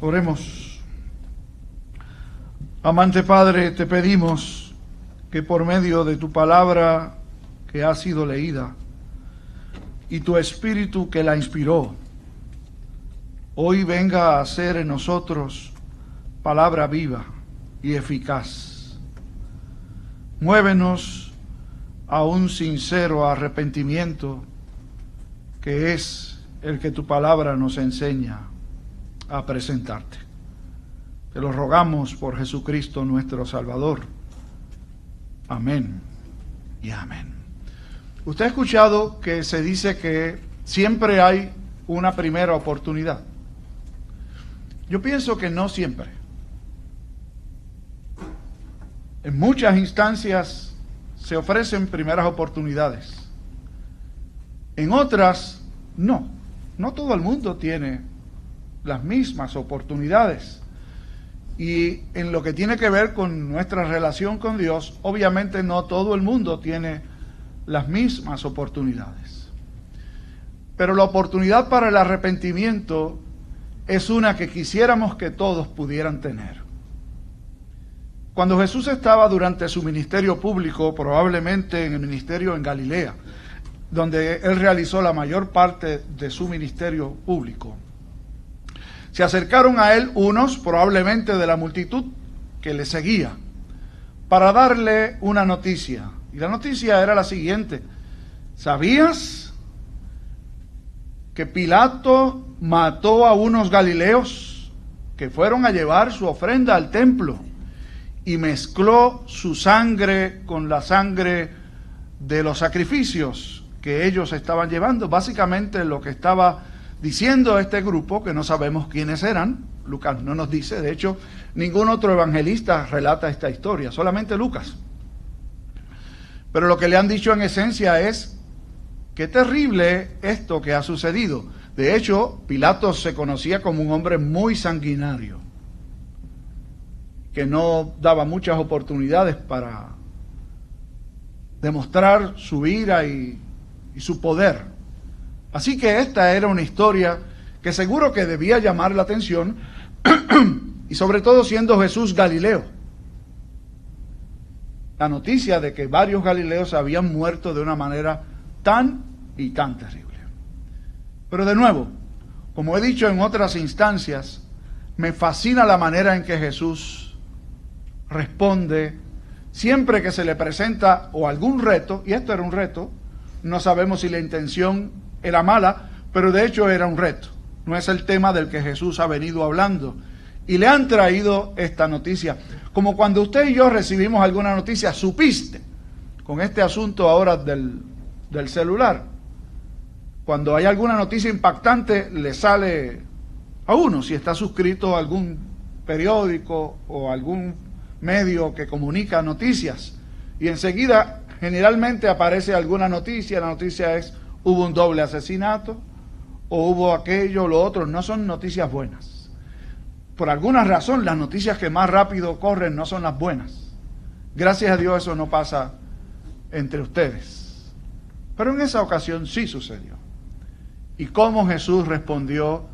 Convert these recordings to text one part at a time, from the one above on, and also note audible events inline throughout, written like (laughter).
Oremos. Amante Padre, te pedimos que por medio de tu palabra que ha sido leída y tu espíritu que la inspiró, hoy venga a ser en nosotros palabra viva y eficaz. Muévenos a un sincero arrepentimiento que es el que tu palabra nos enseña a presentarte. Te lo rogamos por Jesucristo nuestro Salvador. Amén y amén. Usted ha escuchado que se dice que siempre hay una primera oportunidad. Yo pienso que no siempre. En muchas instancias se ofrecen primeras oportunidades. En otras, no. No todo el mundo tiene las mismas oportunidades. Y en lo que tiene que ver con nuestra relación con Dios, obviamente no todo el mundo tiene las mismas oportunidades. Pero la oportunidad para el arrepentimiento es una que quisiéramos que todos pudieran tener. Cuando Jesús estaba durante su ministerio público, probablemente en el ministerio en Galilea, donde él realizó la mayor parte de su ministerio público, se acercaron a él unos, probablemente de la multitud, que le seguía, para darle una noticia. Y la noticia era la siguiente. ¿Sabías que Pilato mató a unos galileos que fueron a llevar su ofrenda al templo y mezcló su sangre con la sangre de los sacrificios que ellos estaban llevando? Básicamente lo que estaba diciendo a este grupo, que no sabemos quiénes eran, Lucas no nos dice, de hecho, ningún otro evangelista relata esta historia, solamente Lucas. Pero lo que le han dicho en esencia es, qué terrible esto que ha sucedido. De hecho, Pilato se conocía como un hombre muy sanguinario, que no daba muchas oportunidades para demostrar su ira y, y su poder. Así que esta era una historia que seguro que debía llamar la atención (clears throat) y sobre todo siendo Jesús Galileo. La noticia de que varios galileos habían muerto de una manera tan y tan terrible. Pero de nuevo, como he dicho en otras instancias, me fascina la manera en que Jesús responde siempre que se le presenta o algún reto, y esto era un reto, no sabemos si la intención era mala, pero de hecho era un reto. No es el tema del que Jesús ha venido hablando. Y le han traído esta noticia. Como cuando usted y yo recibimos alguna noticia, supiste, con este asunto ahora del, del celular. Cuando hay alguna noticia impactante, le sale a uno, si está suscrito a algún periódico o algún medio que comunica noticias. Y enseguida, generalmente aparece alguna noticia, la noticia es hubo un doble asesinato, o hubo aquello, lo otro, no son noticias buenas. Por alguna razón, las noticias que más rápido corren no son las buenas. Gracias a Dios eso no pasa entre ustedes. Pero en esa ocasión sí sucedió. ¿Y cómo Jesús respondió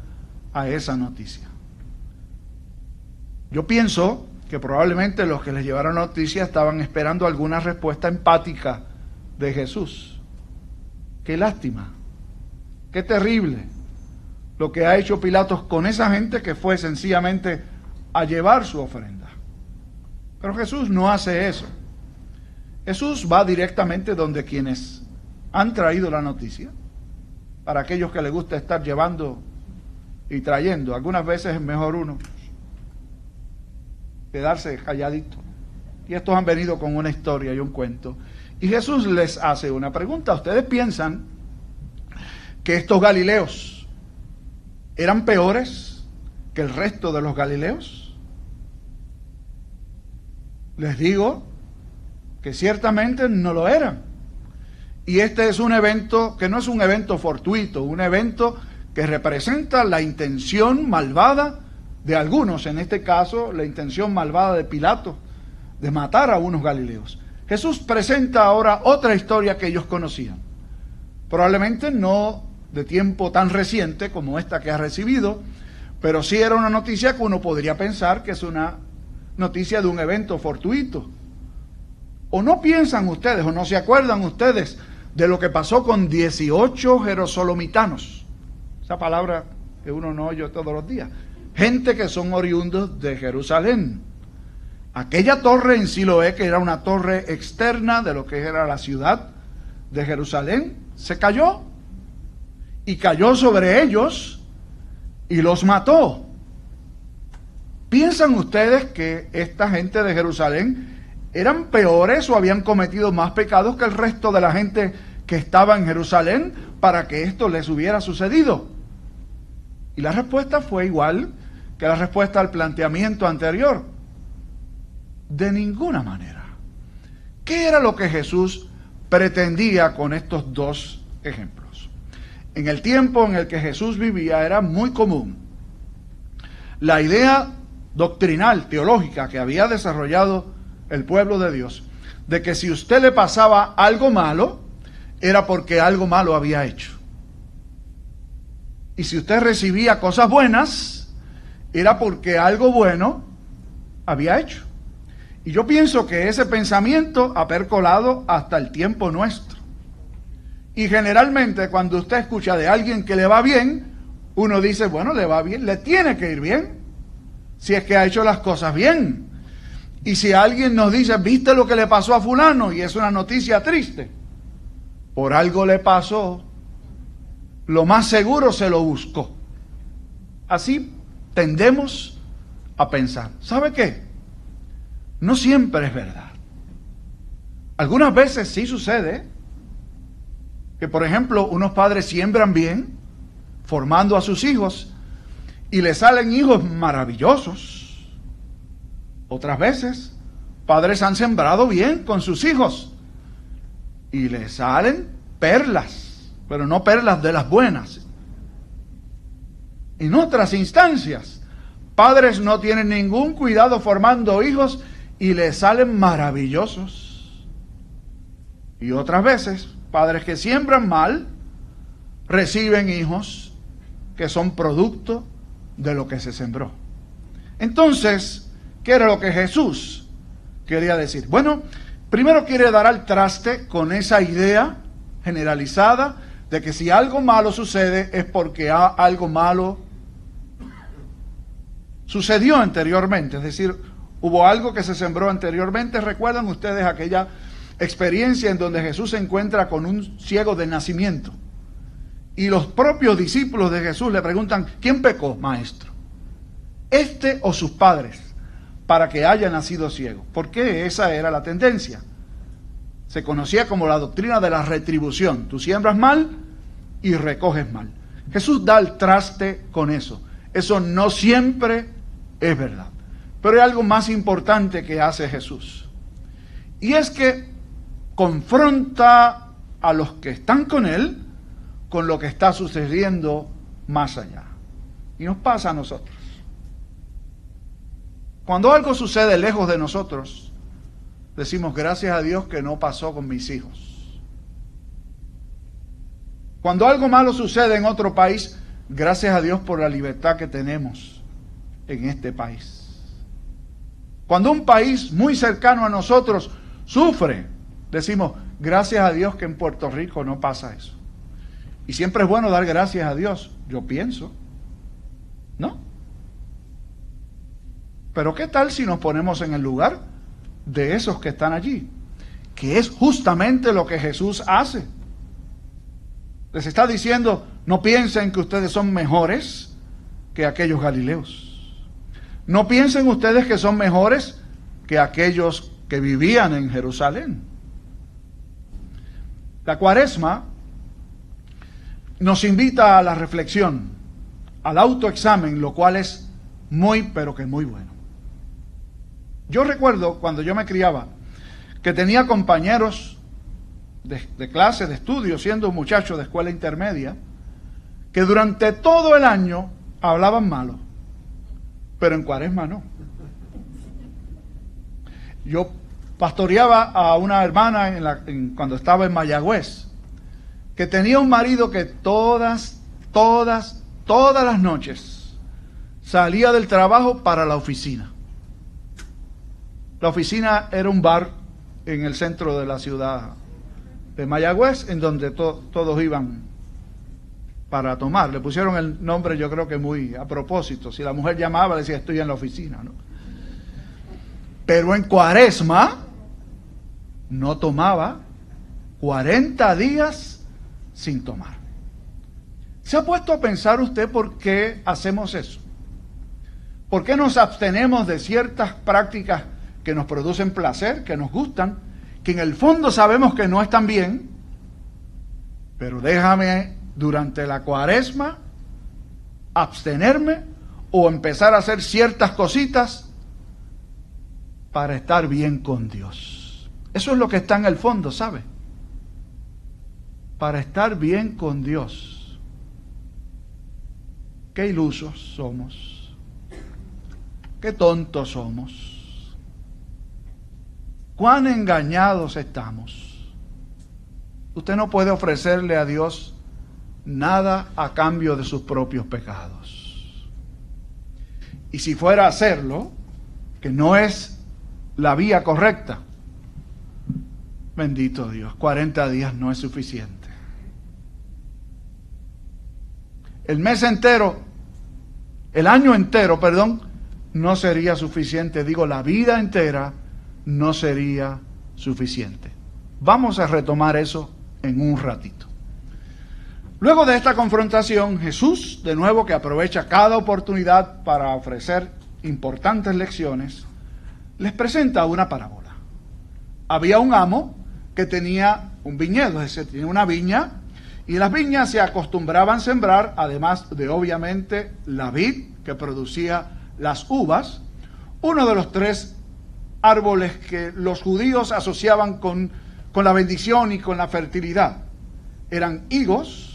a esa noticia? Yo pienso que probablemente los que les llevaron la noticia estaban esperando alguna respuesta empática de Jesús. Qué lástima, qué terrible lo que ha hecho Pilatos con esa gente que fue sencillamente a llevar su ofrenda. Pero Jesús no hace eso. Jesús va directamente donde quienes han traído la noticia, para aquellos que les gusta estar llevando y trayendo. Algunas veces es mejor uno quedarse calladito. Y estos han venido con una historia y un cuento. Y Jesús les hace una pregunta. ¿Ustedes piensan que estos galileos eran peores que el resto de los galileos? Les digo que ciertamente no lo eran. Y este es un evento que no es un evento fortuito, un evento que representa la intención malvada de algunos, en este caso la intención malvada de Pilato, de matar a unos galileos. Jesús presenta ahora otra historia que ellos conocían. Probablemente no de tiempo tan reciente como esta que ha recibido, pero sí era una noticia que uno podría pensar que es una noticia de un evento fortuito. ¿O no piensan ustedes, o no se acuerdan ustedes de lo que pasó con 18 jerosolomitanos? Esa palabra que uno no oye todos los días. Gente que son oriundos de Jerusalén. Aquella torre en Siloé, que era una torre externa de lo que era la ciudad de Jerusalén, se cayó. Y cayó sobre ellos y los mató. ¿Piensan ustedes que esta gente de Jerusalén eran peores o habían cometido más pecados que el resto de la gente que estaba en Jerusalén para que esto les hubiera sucedido? Y la respuesta fue igual que la respuesta al planteamiento anterior. De ninguna manera. ¿Qué era lo que Jesús pretendía con estos dos ejemplos? En el tiempo en el que Jesús vivía era muy común la idea doctrinal, teológica que había desarrollado el pueblo de Dios, de que si usted le pasaba algo malo, era porque algo malo había hecho. Y si usted recibía cosas buenas, era porque algo bueno había hecho. Y yo pienso que ese pensamiento ha percolado hasta el tiempo nuestro. Y generalmente cuando usted escucha de alguien que le va bien, uno dice, bueno, le va bien, le tiene que ir bien, si es que ha hecho las cosas bien. Y si alguien nos dice, viste lo que le pasó a fulano, y es una noticia triste, por algo le pasó, lo más seguro se lo buscó. Así tendemos a pensar. ¿Sabe qué? No siempre es verdad. Algunas veces sí sucede que, por ejemplo, unos padres siembran bien, formando a sus hijos, y le salen hijos maravillosos. Otras veces, padres han sembrado bien con sus hijos, y le salen perlas pero no perlas de las buenas. En otras instancias, padres no tienen ningún cuidado formando hijos y les salen maravillosos. Y otras veces, padres que siembran mal, reciben hijos que son producto de lo que se sembró. Entonces, ¿qué era lo que Jesús quería decir? Bueno, primero quiere dar al traste con esa idea generalizada de que si algo malo sucede es porque algo malo sucedió anteriormente, es decir, hubo algo que se sembró anteriormente. ¿Recuerdan ustedes aquella experiencia en donde Jesús se encuentra con un ciego de nacimiento? Y los propios discípulos de Jesús le preguntan, ¿quién pecó, maestro? ¿Este o sus padres? Para que haya nacido ciego. Porque esa era la tendencia. Se conocía como la doctrina de la retribución. Tú siembras mal, y recoges mal. Jesús da el traste con eso. Eso no siempre es verdad. Pero hay algo más importante que hace Jesús. Y es que confronta a los que están con Él con lo que está sucediendo más allá. Y nos pasa a nosotros. Cuando algo sucede lejos de nosotros, decimos gracias a Dios que no pasó con mis hijos. Cuando algo malo sucede en otro país, gracias a Dios por la libertad que tenemos en este país. Cuando un país muy cercano a nosotros sufre, decimos, gracias a Dios que en Puerto Rico no pasa eso. Y siempre es bueno dar gracias a Dios, yo pienso. ¿No? Pero ¿qué tal si nos ponemos en el lugar de esos que están allí? Que es justamente lo que Jesús hace. Les está diciendo, no piensen que ustedes son mejores que aquellos galileos. No piensen ustedes que son mejores que aquellos que vivían en Jerusalén. La cuaresma nos invita a la reflexión, al autoexamen, lo cual es muy, pero que muy bueno. Yo recuerdo cuando yo me criaba que tenía compañeros de, clase, de estudio, siendo un muchacho de escuela intermedia, que durante todo el año hablaban malo, pero en cuaresma no. Yo pastoreaba a una hermana en la, cuando estaba en Mayagüez, que tenía un marido que todas, todas, todas las noches salía del trabajo para la oficina. La oficina era un bar en el centro de la ciudad de Mayagüez, en donde todos iban para tomar. Le pusieron el nombre, yo creo que muy a propósito. Si la mujer llamaba, decía, estoy en la oficina. ¿no? Pero en cuaresma no tomaba 40 días sin tomar. ¿Se ha puesto a pensar usted por qué hacemos eso? ¿Por qué nos abstenemos de ciertas prácticas que nos producen placer, que nos gustan, que en el fondo sabemos que no están bien? Pero déjame durante la cuaresma abstenerme o empezar a hacer ciertas cositas para estar bien con Dios. Eso es lo que está en el fondo, ¿sabe? Para estar bien con Dios. Qué ilusos somos. Qué tontos somos. Cuán engañados estamos. Usted no puede ofrecerle a Dios nada a cambio de sus propios pecados. Y si fuera a hacerlo, que no es la vía correcta, bendito Dios, 40 días no es suficiente. El mes entero, el año entero, perdón, no sería suficiente. Digo, la vida entera no sería suficiente. Vamos a retomar eso en un ratito. Luego de esta confrontación, Jesús, de nuevo que aprovecha cada oportunidad para ofrecer importantes lecciones, les presenta una parábola. Había un amo que tenía un viñedo, es decir, tenía una viña, y las viñas se acostumbraban a sembrar, además de obviamente la vid que producía las uvas, uno de los tres árboles que los judíos asociaban con, con la bendición y con la fertilidad. Eran higos,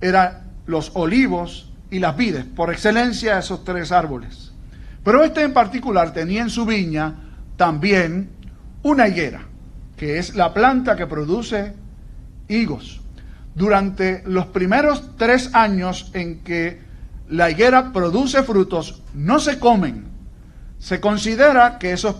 eran los olivos y las vides, por excelencia esos tres árboles. Pero este en particular tenía en su viña también una higuera, que es la planta que produce higos. Durante los primeros tres años en que la higuera produce frutos, no se comen. Se considera que esos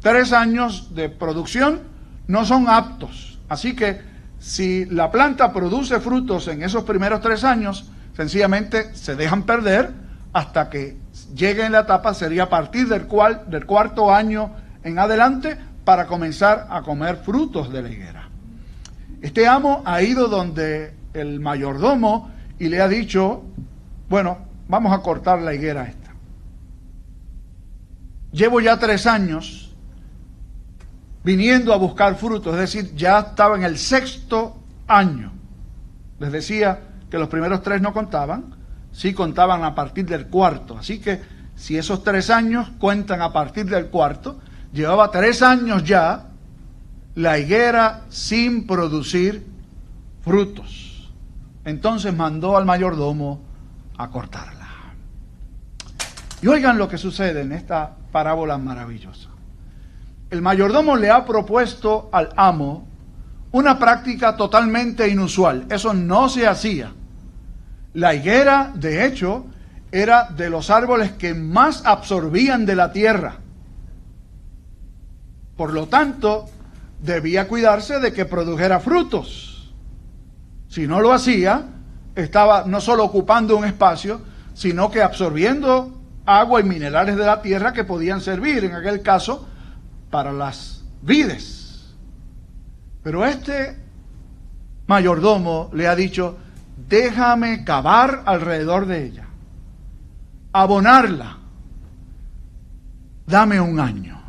tres años de producción no son aptos. Así que si la planta produce frutos en esos primeros tres años, sencillamente se dejan perder hasta que llegue en la etapa, sería a partir del, cual, del cuarto año en adelante, para comenzar a comer frutos de la higuera. Este amo ha ido donde el mayordomo y le ha dicho, bueno, vamos a cortar la higuera esta. Llevo ya tres años viniendo a buscar frutos, es decir, ya estaba en el sexto año. Les decía que los primeros tres no contaban, sí contaban a partir del cuarto. Así que si esos tres años cuentan a partir del cuarto, llevaba tres años ya la higuera sin producir frutos. Entonces mandó al mayordomo a cortarla. Y oigan lo que sucede en esta parábola maravillosa el mayordomo le ha propuesto al amo una práctica totalmente inusual. Eso no se hacía. La higuera, de hecho, era de los árboles que más absorbían de la tierra. Por lo tanto, debía cuidarse de que produjera frutos. Si no lo hacía, estaba no solo ocupando un espacio, sino que absorbiendo agua y minerales de la tierra que podían servir, en aquel caso, para las vides. Pero este mayordomo le ha dicho, déjame cavar alrededor de ella, abonarla, dame un año.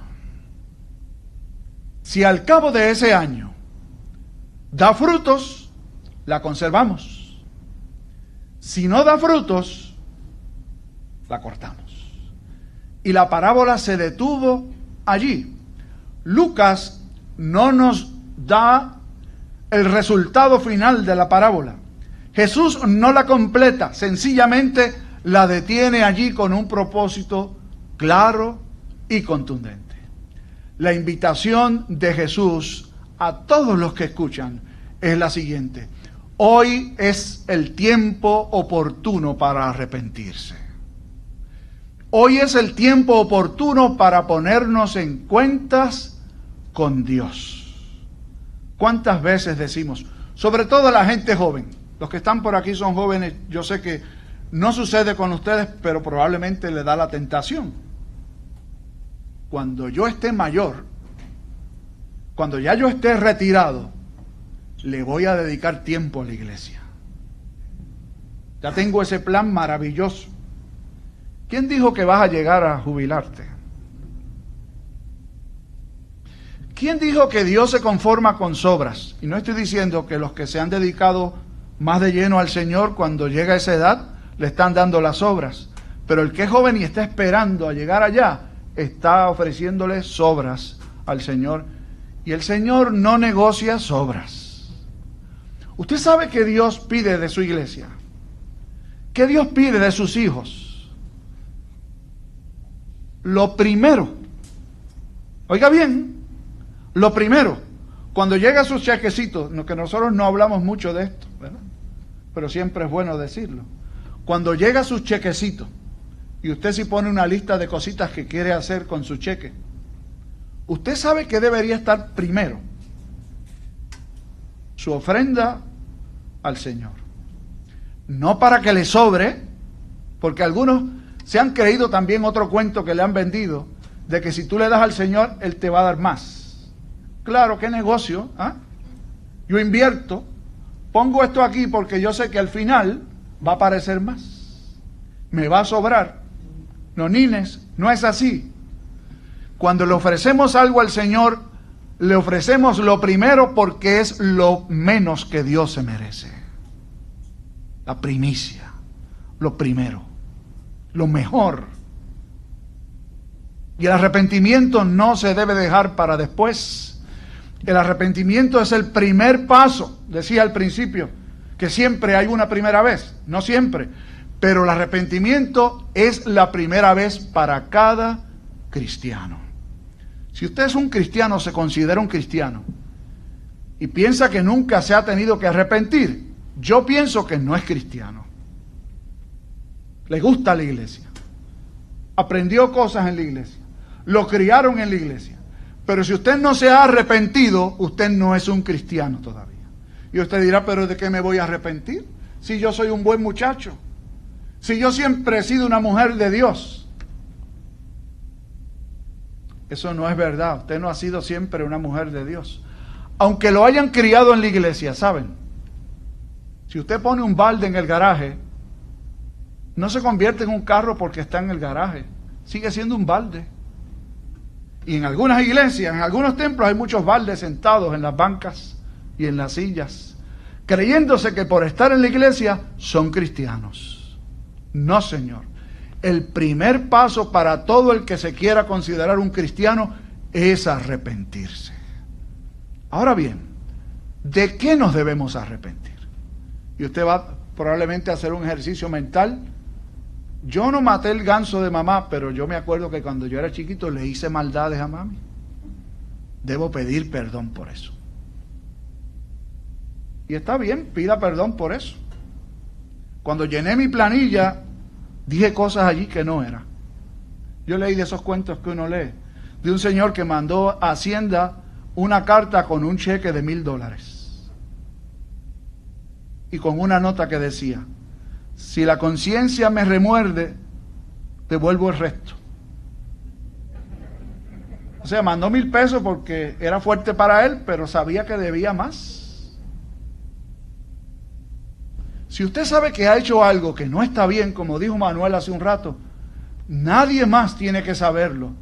Si al cabo de ese año da frutos, la conservamos. Si no da frutos, la cortamos. Y la parábola se detuvo allí. Lucas no nos da el resultado final de la parábola. Jesús no la completa, sencillamente la detiene allí con un propósito claro y contundente. La invitación de Jesús a todos los que escuchan es la siguiente. Hoy es el tiempo oportuno para arrepentirse. Hoy es el tiempo oportuno para ponernos en cuentas con Dios. ¿Cuántas veces decimos, sobre todo la gente joven, los que están por aquí son jóvenes, yo sé que no sucede con ustedes, pero probablemente le da la tentación. Cuando yo esté mayor, cuando ya yo esté retirado, le voy a dedicar tiempo a la iglesia. Ya tengo ese plan maravilloso. ¿Quién dijo que vas a llegar a jubilarte? ¿Quién dijo que Dios se conforma con sobras? Y no estoy diciendo que los que se han dedicado más de lleno al Señor cuando llega a esa edad le están dando las obras. Pero el que es joven y está esperando a llegar allá, está ofreciéndole sobras al Señor. Y el Señor no negocia sobras. Usted sabe que Dios pide de su iglesia. ¿Qué Dios pide de sus hijos? Lo primero, oiga bien, lo primero, cuando llega su chequecito, que nosotros no hablamos mucho de esto, pero siempre es bueno decirlo. Cuando llega su chequecito y usted si pone una lista de cositas que quiere hacer con su cheque, usted sabe que debería estar primero su ofrenda al Señor. No para que le sobre, porque algunos se han creído también otro cuento que le han vendido, de que si tú le das al Señor, Él te va a dar más. Claro, qué negocio. ¿ah? Yo invierto, pongo esto aquí porque yo sé que al final va a aparecer más. Me va a sobrar. No, Nines, no es así. Cuando le ofrecemos algo al Señor, le ofrecemos lo primero porque es lo menos que Dios se merece. La primicia, lo primero lo mejor. Y el arrepentimiento no se debe dejar para después. El arrepentimiento es el primer paso, decía al principio, que siempre hay una primera vez, no siempre, pero el arrepentimiento es la primera vez para cada cristiano. Si usted es un cristiano, se considera un cristiano, y piensa que nunca se ha tenido que arrepentir, yo pienso que no es cristiano le gusta la iglesia, aprendió cosas en la iglesia, lo criaron en la iglesia. Pero si usted no se ha arrepentido, usted no es un cristiano todavía. Y usted dirá, pero ¿de qué me voy a arrepentir? Si yo soy un buen muchacho, si yo siempre he sido una mujer de Dios. Eso no es verdad, usted no ha sido siempre una mujer de Dios. Aunque lo hayan criado en la iglesia, ¿saben? Si usted pone un balde en el garaje, no se convierte en un carro porque está en el garaje. Sigue siendo un balde. Y en algunas iglesias, en algunos templos hay muchos baldes sentados en las bancas y en las sillas, creyéndose que por estar en la iglesia son cristianos. No, Señor. El primer paso para todo el que se quiera considerar un cristiano es arrepentirse. Ahora bien, ¿de qué nos debemos arrepentir? Y usted va probablemente a hacer un ejercicio mental yo no maté el ganso de mamá, pero yo me acuerdo que cuando yo era chiquito le hice maldades a mami. Debo pedir perdón por eso. Y está bien, pida perdón por eso. Cuando llené mi planilla, dije cosas allí que no eran. Yo leí de esos cuentos que uno lee, de un señor que mandó a Hacienda una carta con un cheque de mil dólares. Y con una nota que decía, si la conciencia me remuerde, devuelvo el resto. O sea, mandó mil pesos porque era fuerte para él, pero sabía que debía más. Si usted sabe que ha hecho algo que no está bien, como dijo Manuel hace un rato, nadie más tiene que saberlo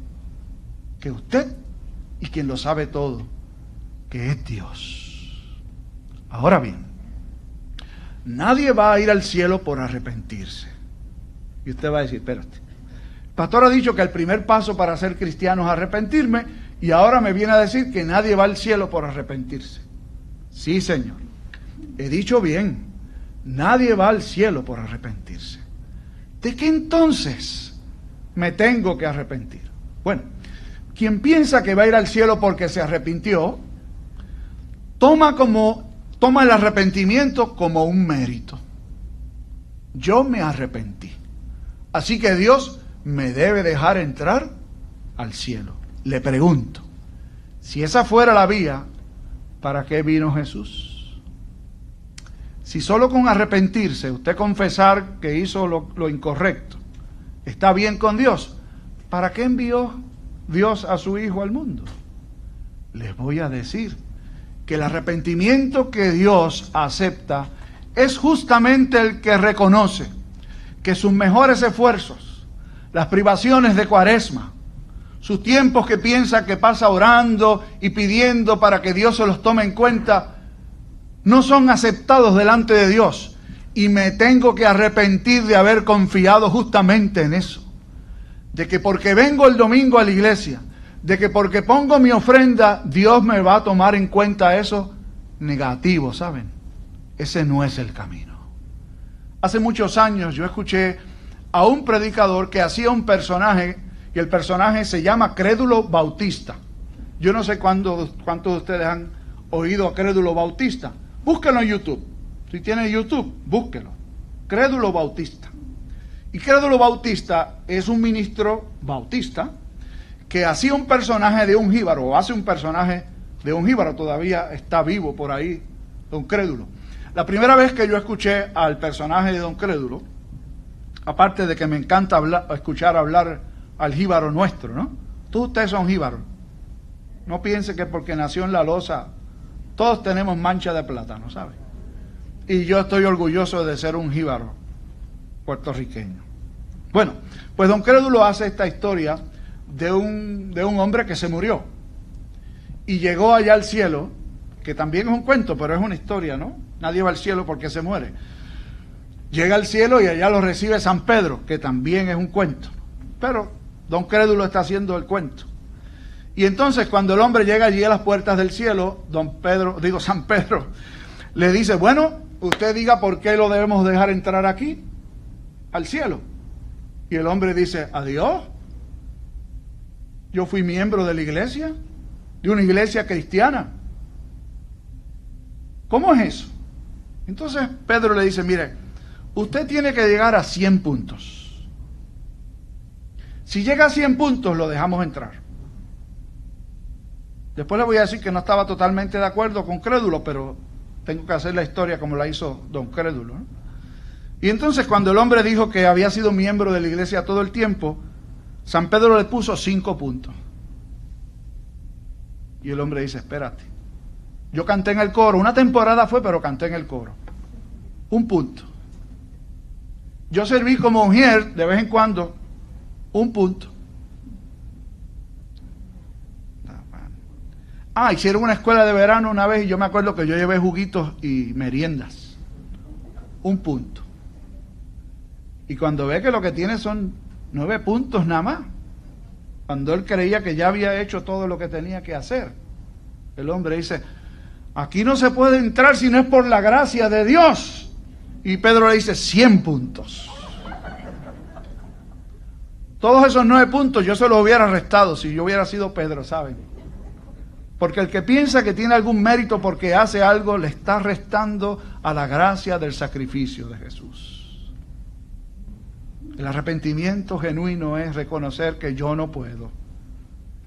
que usted y quien lo sabe todo, que es Dios. Ahora bien, Nadie va a ir al cielo por arrepentirse. Y usted va a decir, espérate. El pastor ha dicho que el primer paso para ser cristiano es arrepentirme y ahora me viene a decir que nadie va al cielo por arrepentirse. Sí, Señor. He dicho bien. Nadie va al cielo por arrepentirse. ¿De qué entonces me tengo que arrepentir? Bueno, quien piensa que va a ir al cielo porque se arrepintió, toma como toma el arrepentimiento como un mérito. Yo me arrepentí. Así que Dios me debe dejar entrar al cielo. Le pregunto, si esa fuera la vía, ¿para qué vino Jesús? Si solo con arrepentirse, usted confesar que hizo lo, lo incorrecto, está bien con Dios, ¿para qué envió Dios a su Hijo al mundo? Les voy a decir que el arrepentimiento que Dios acepta es justamente el que reconoce que sus mejores esfuerzos, las privaciones de cuaresma, sus tiempos que piensa que pasa orando y pidiendo para que Dios se los tome en cuenta, no son aceptados delante de Dios. Y me tengo que arrepentir de haber confiado justamente en eso. De que porque vengo el domingo a la iglesia, de que porque pongo mi ofrenda, Dios me va a tomar en cuenta eso negativo, ¿saben? Ese no es el camino. Hace muchos años yo escuché a un predicador que hacía un personaje y el personaje se llama Crédulo Bautista. Yo no sé cuántos de ustedes han oído a Crédulo Bautista. Búsquelo en YouTube. Si tiene YouTube, búsquelo. Crédulo Bautista. Y Crédulo Bautista es un ministro bautista que hacía un personaje de un jíbaro, o hace un personaje de un jíbaro, todavía está vivo por ahí, don Crédulo. La primera vez que yo escuché al personaje de don Crédulo, aparte de que me encanta escuchar hablar al jíbaro nuestro, ¿no? Todos ustedes son jíbaros. No piense que porque nació en la losa, todos tenemos mancha de plátano, ¿sabe? Y yo estoy orgulloso de ser un jíbaro puertorriqueño. Bueno, pues don Crédulo hace esta historia de un, de un hombre que se murió y llegó allá al cielo, que también es un cuento, pero es una historia, ¿no? Nadie va al cielo porque se muere. Llega al cielo y allá lo recibe San Pedro, que también es un cuento. Pero don Crédulo está haciendo el cuento. Y entonces cuando el hombre llega allí a las puertas del cielo, don Pedro, digo San Pedro, le dice, bueno, usted diga por qué lo debemos dejar entrar aquí, al cielo. Y el hombre dice, adiós, yo fui miembro de la iglesia, de una iglesia cristiana. ¿Cómo es eso? Entonces Pedro le dice, mire, usted tiene que llegar a 100 puntos. Si llega a 100 puntos, lo dejamos entrar. Después le voy a decir que no estaba totalmente de acuerdo con Crédulo, pero tengo que hacer la historia como la hizo don Crédulo. Y entonces cuando el hombre dijo que había sido miembro de la iglesia todo el tiempo, San Pedro le puso cinco puntos. Y el hombre dice, espérate. Yo canté en el coro, una temporada fue, pero canté en el coro. Un punto. Yo serví como mujer de vez en cuando, un punto. Ah, hicieron una escuela de verano una vez y yo me acuerdo que yo llevé juguitos y meriendas. Un punto. Y cuando ve que lo que tiene son nueve puntos nada más, cuando él creía que ya había hecho todo lo que tenía que hacer, el hombre dice, aquí no se puede entrar si no es por la gracia de Dios. Y Pedro le dice, cien puntos. Todos esos nueve puntos yo se los hubiera restado si yo hubiera sido Pedro, ¿saben? Porque el que piensa que tiene algún mérito porque hace algo, le está restando a la gracia del sacrificio de Jesús. El arrepentimiento genuino es reconocer que yo no puedo,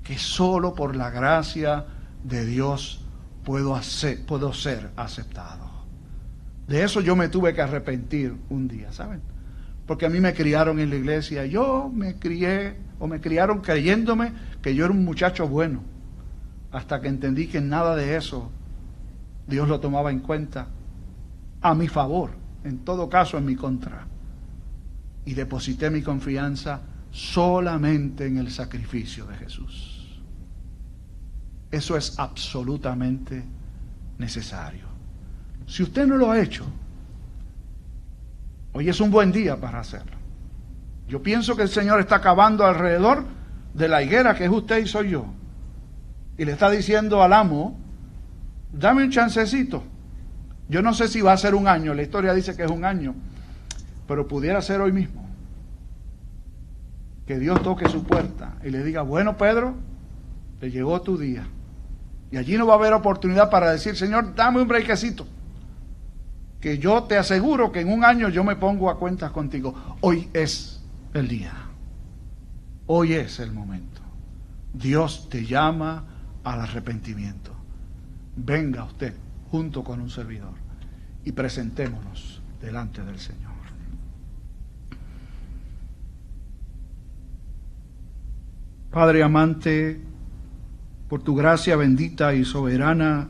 que solo por la gracia de Dios puedo, hacer, puedo ser aceptado. De eso yo me tuve que arrepentir un día, ¿saben? Porque a mí me criaron en la iglesia, yo me crié o me criaron creyéndome que yo era un muchacho bueno, hasta que entendí que nada de eso Dios lo tomaba en cuenta a mi favor, en todo caso en mi contra y deposité mi confianza solamente en el sacrificio de Jesús. Eso es absolutamente necesario. Si usted no lo ha hecho, hoy es un buen día para hacerlo. Yo pienso que el Señor está acabando alrededor de la higuera que es usted y soy yo. Y le está diciendo al amo, dame un chancecito. Yo no sé si va a ser un año, la historia dice que es un año pero pudiera ser hoy mismo. Que Dios toque su puerta y le diga, bueno Pedro, te llegó tu día. Y allí no va a haber oportunidad para decir, Señor, dame un brequecito. Que yo te aseguro que en un año yo me pongo a cuentas contigo. Hoy es el día. Hoy es el momento. Dios te llama al arrepentimiento. Venga usted junto con un servidor y presentémonos delante del Señor. Padre amante, por tu gracia bendita y soberana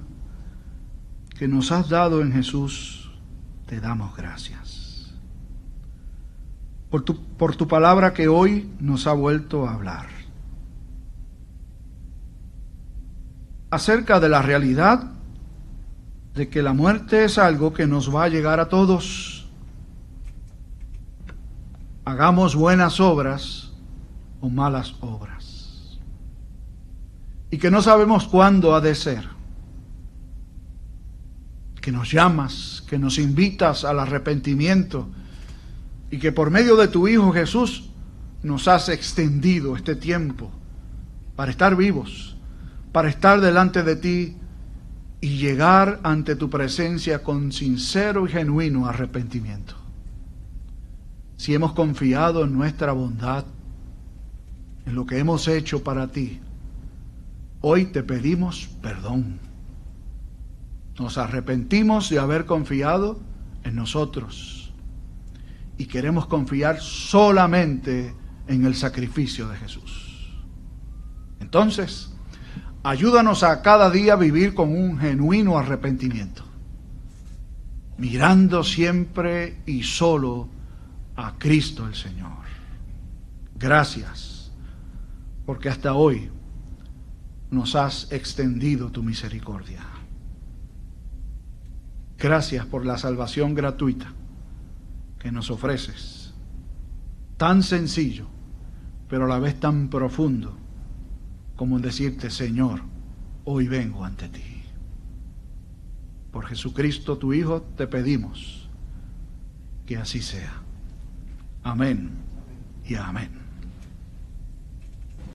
que nos has dado en Jesús, te damos gracias. Por tu, por tu palabra que hoy nos ha vuelto a hablar. Acerca de la realidad de que la muerte es algo que nos va a llegar a todos. Hagamos buenas obras o malas obras. Y que no sabemos cuándo ha de ser. Que nos llamas, que nos invitas al arrepentimiento y que por medio de tu Hijo Jesús nos has extendido este tiempo para estar vivos, para estar delante de ti y llegar ante tu presencia con sincero y genuino arrepentimiento. Si hemos confiado en nuestra bondad, en lo que hemos hecho para ti, hoy te pedimos perdón. Nos arrepentimos de haber confiado en nosotros y queremos confiar solamente en el sacrificio de Jesús. Entonces, Ayúdanos a cada día vivir con un genuino arrepentimiento, mirando siempre y solo a Cristo el Señor. Gracias, porque hasta hoy nos has extendido tu misericordia. Gracias por la salvación gratuita que nos ofreces, tan sencillo, pero a la vez tan profundo como decirte, Señor, hoy vengo ante ti. Por Jesucristo tu Hijo te pedimos que así sea. Amén y amén.